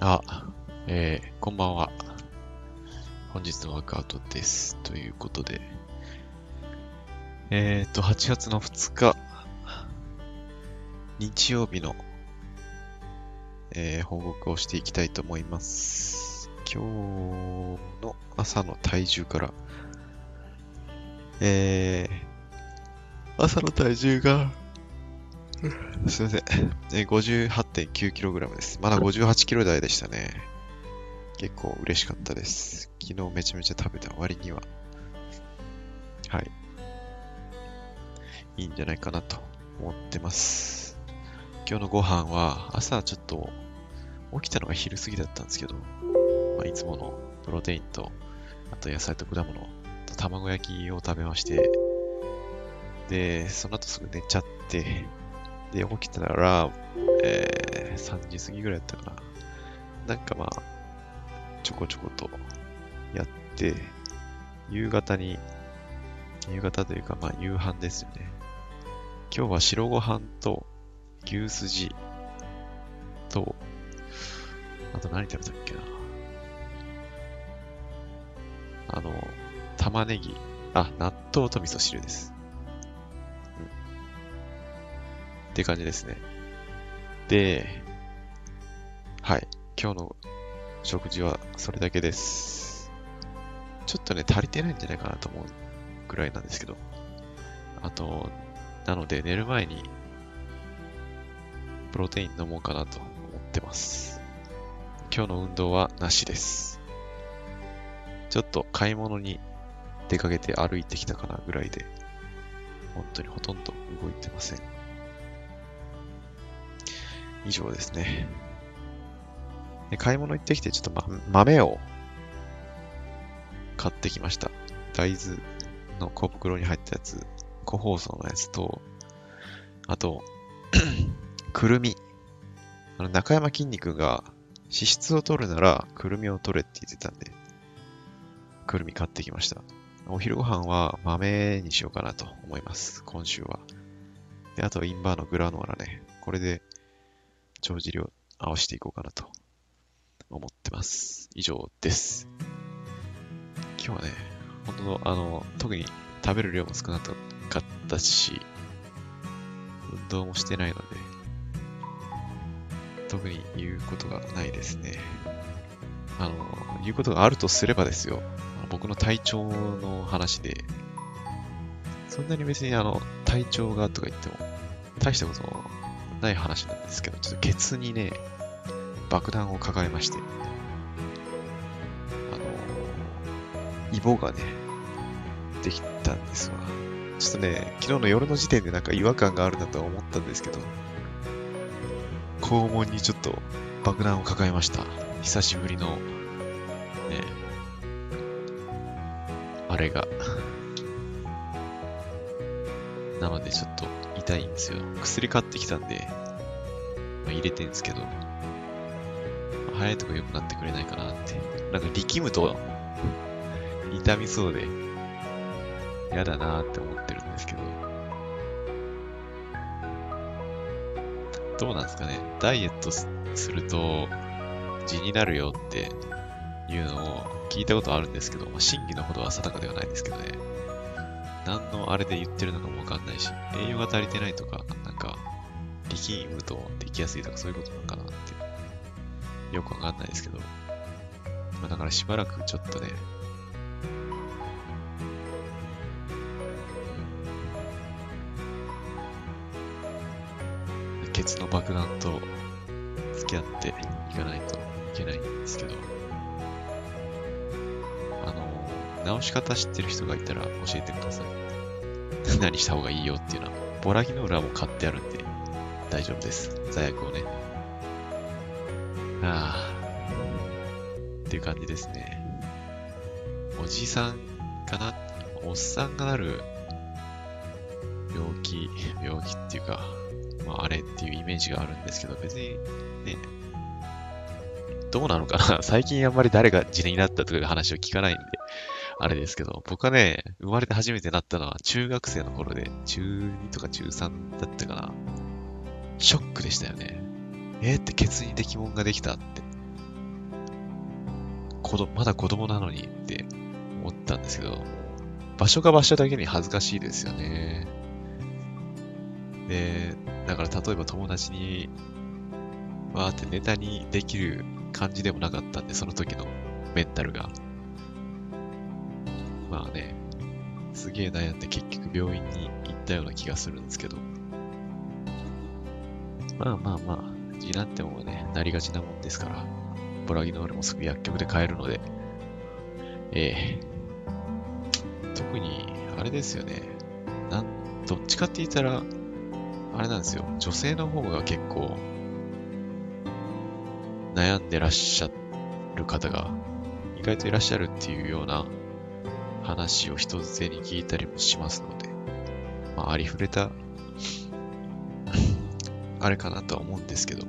あ、えー、こんばんは。本日のワークアウトです。ということで、えーと、8月の2日、日曜日の、えー報告をしていきたいと思います。今日の朝の体重から、えー、朝の体重が、すいません。えー 58.9kg です。まだ 58kg 台でしたね。結構嬉しかったです。昨日めちゃめちゃ食べた割には。はい。いいんじゃないかなと思ってます。今日のご飯は朝ちょっと起きたのが昼過ぎだったんですけど、まあ、いつものプロテインと、あと野菜と果物と卵焼きを食べまして、で、その後すぐ寝ちゃって、で、起きたら、えー、3時過ぎぐらいだったかな。なんかまあ、ちょこちょことやって、夕方に、夕方というかまあ夕飯ですよね。今日は白ご飯と牛すじと、あと何食べたっけな。あの、玉ねぎ、あ、納豆と味噌汁です。って感じですね。で、はい。今日の食事はそれだけです。ちょっとね、足りてないんじゃないかなと思うぐらいなんですけど。あと、なので寝る前に、プロテイン飲もうかなと思ってます。今日の運動はなしです。ちょっと買い物に出かけて歩いてきたかなぐらいで、本当にほとんど動いてません。以上ですね。で買い物行ってきて、ちょっと、ま、豆を買ってきました。大豆の小袋に入ったやつ、個包装のやつと、あと、くるみ。あの、中山きんに君が脂質を取るなら、くるみを取れって言ってたんで、くるみ買ってきました。お昼ご飯は豆にしようかなと思います。今週は。で、あと、インバーのグラノーラね。これで、帳尻を合わせていこうかなと思ってます。以上です。今日はね、本当のあの、特に食べる量も少なかったし、運動もしてないので、特に言うことがないですね。あの、言うことがあるとすればですよ、僕の体調の話で、そんなに別にあの、体調がとか言っても、大したことない話なんですけど、ちょっとケツにね、爆弾を抱えまして、あの、イボがね、できたんですわ。ちょっとね、昨日の夜の時点でなんか違和感があるなとは思ったんですけど、肛門にちょっと爆弾を抱えました。久しぶりの、ね、あれが。なのでちょっと痛いんですよ。薬買ってきたんで、まあ、入れてんですけど、まあ早いとこ良くなってくれないかなって。なんか力むと痛みそうで、嫌だなって思ってるんですけど、どうなんですかね。ダイエットすすると、地になるよっていうのを聞いたことあるんですけど、まあ、真偽のほどは定かではないですけどね。何のあれで言ってるのかもわかんないし、栄養が足りてないとか、なんか、力むとできやすいとかそういうことなのかなって、よくわかんないですけど、まあだからしばらくちょっとね、ケツの爆弾と付き合っていかないといけないんですけど、直し方知ってる人がいたら教えてください。何した方がいいよっていうのは、ボラギノーラも買ってあるんで大丈夫です。座薬をね。ああ、っていう感じですね。おじいさんかな？おっさんがなる病気、病気っていうか、まあ、あれっていうイメージがあるんですけど、別にね、どうなのかな最近あんまり誰が地になったとかいう話を聞かないんで、あれですけど、僕はね、生まれて初めてなったのは中学生の頃で、中2とか中3だったかな。ショックでしたよね。えー、ってケツに出来物ができたって。子供、まだ子供なのにって思ったんですけど、場所が場所だけに恥ずかしいですよね。で、だから例えば友達に、わーってネタにできる感じでもなかったんで、その時のメンタルが。まあね、すげえ悩んで結局病院に行ったような気がするんですけど。まあまあまあ、次男ってもね、なりがちなもんですから、ボラギノールもすぐ薬局で買えるので、ええ特に、あれですよね。なん、どっちかって言ったら、あれなんですよ。女性の方が結構、悩んでらっしゃる方が意外といらっしゃるっていうような話を人づてに聞いたりもしますので、まあ、ありふれた あれかなとは思うんですけど、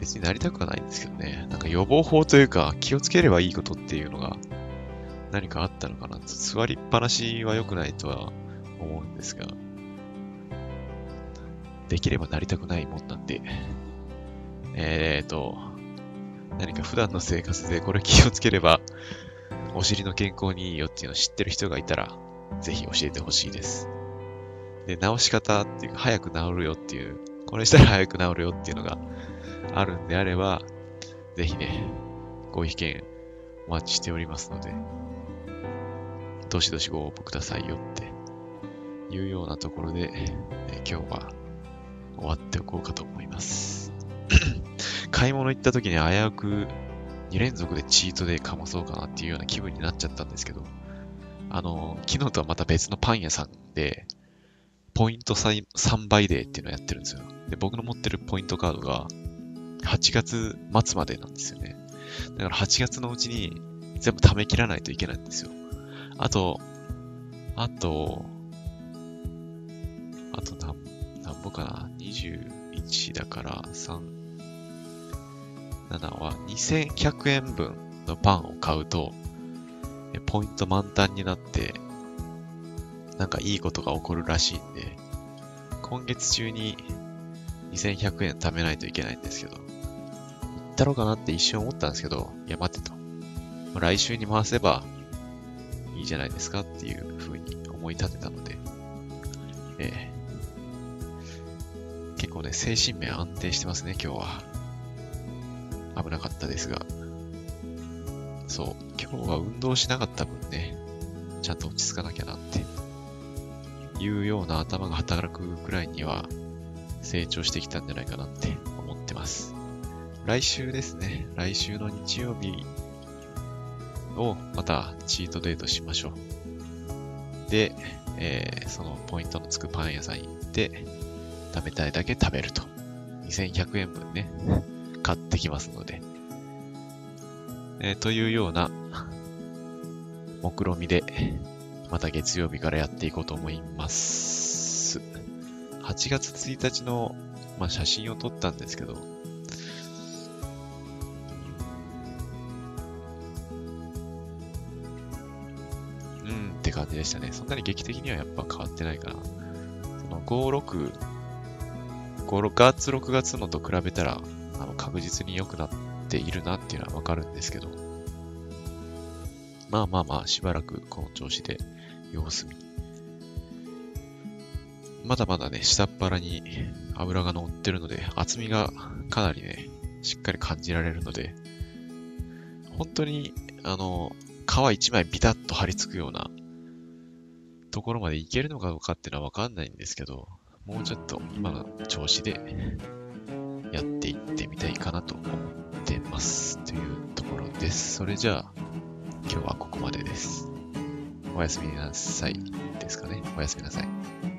別になりたくはないんですけどね、なんか予防法というか気をつければいいことっていうのが何かあったのかな座りっぱなしは良くないとは思うんですが、できればなりたくないもんなんで、えーと、何か普段の生活でこれ気をつければ、お尻の健康にいいよっていうのを知ってる人がいたら、ぜひ教えてほしいです。で、治し方っていうか、早く治るよっていう、これしたら早く治るよっていうのがあるんであれば、ぜひね、ご意見お待ちしておりますので、どしどしご応募くださいよっていうようなところで、え今日は終わっておこうかと思います。買い物行った時に危うく2連続でチートデイかまそうかなっていうような気分になっちゃったんですけど、あの、昨日とはまた別のパン屋さんで、ポイント 3, 倍デーっていうのをやってるんですよ。で、僕の持ってるポイントカードが8月末までなんですよね。だから8月のうちに全部貯め切らないといけないんですよ。あと、あと、あと何、何ぼかな ?21 だから3、7は2100円分のパンを買うと、ポイント満タンになって、なんかいいことが起こるらしいんで、今月中に2100円貯めないといけないんですけど、行ったろうかなって一瞬思ったんですけど、いや待てと。来週に回せばいいじゃないですかっていう風に思い立てたので、えー、結構ね、精神面安定してますね、今日は。危なかったですが。そう、今日は運動しなかった分ね、ちゃんと落ち着かなきゃなっていうような頭が働くくらいには成長してきたんじゃないかなって思ってます。来週ですね、来週の日曜日をまたチートデートしましょう。で、えー、そのポイントのつくパン屋さん行って、食べたいだけ食べると。2100円分ね、買ってきますので。えー、というような、目論みで、また月曜日からやっていこうと思います。8月1日の、まあ、写真を撮ったんですけど、うんって感じでしたね。そんなに劇的にはやっぱ変わってないかな。その56、5月、6月のと比べたら、あの確実に良くなっているなっていうのはわかるんですけど、まあまあまあ、しばらくこの調子で様子見。まだまだね、下っ腹に油が乗ってるので、厚みがかなりね、しっかり感じられるので、本当に、あの、皮一枚ビタッと張り付くようなところまでいけるのかどうかっていうのはわかんないんですけど、もうちょっと今の調子でやっていってみたいかなと思ってます。というところです。それじゃあ、今日はここまでです。おやすみなさいですかね。おやすみなさい。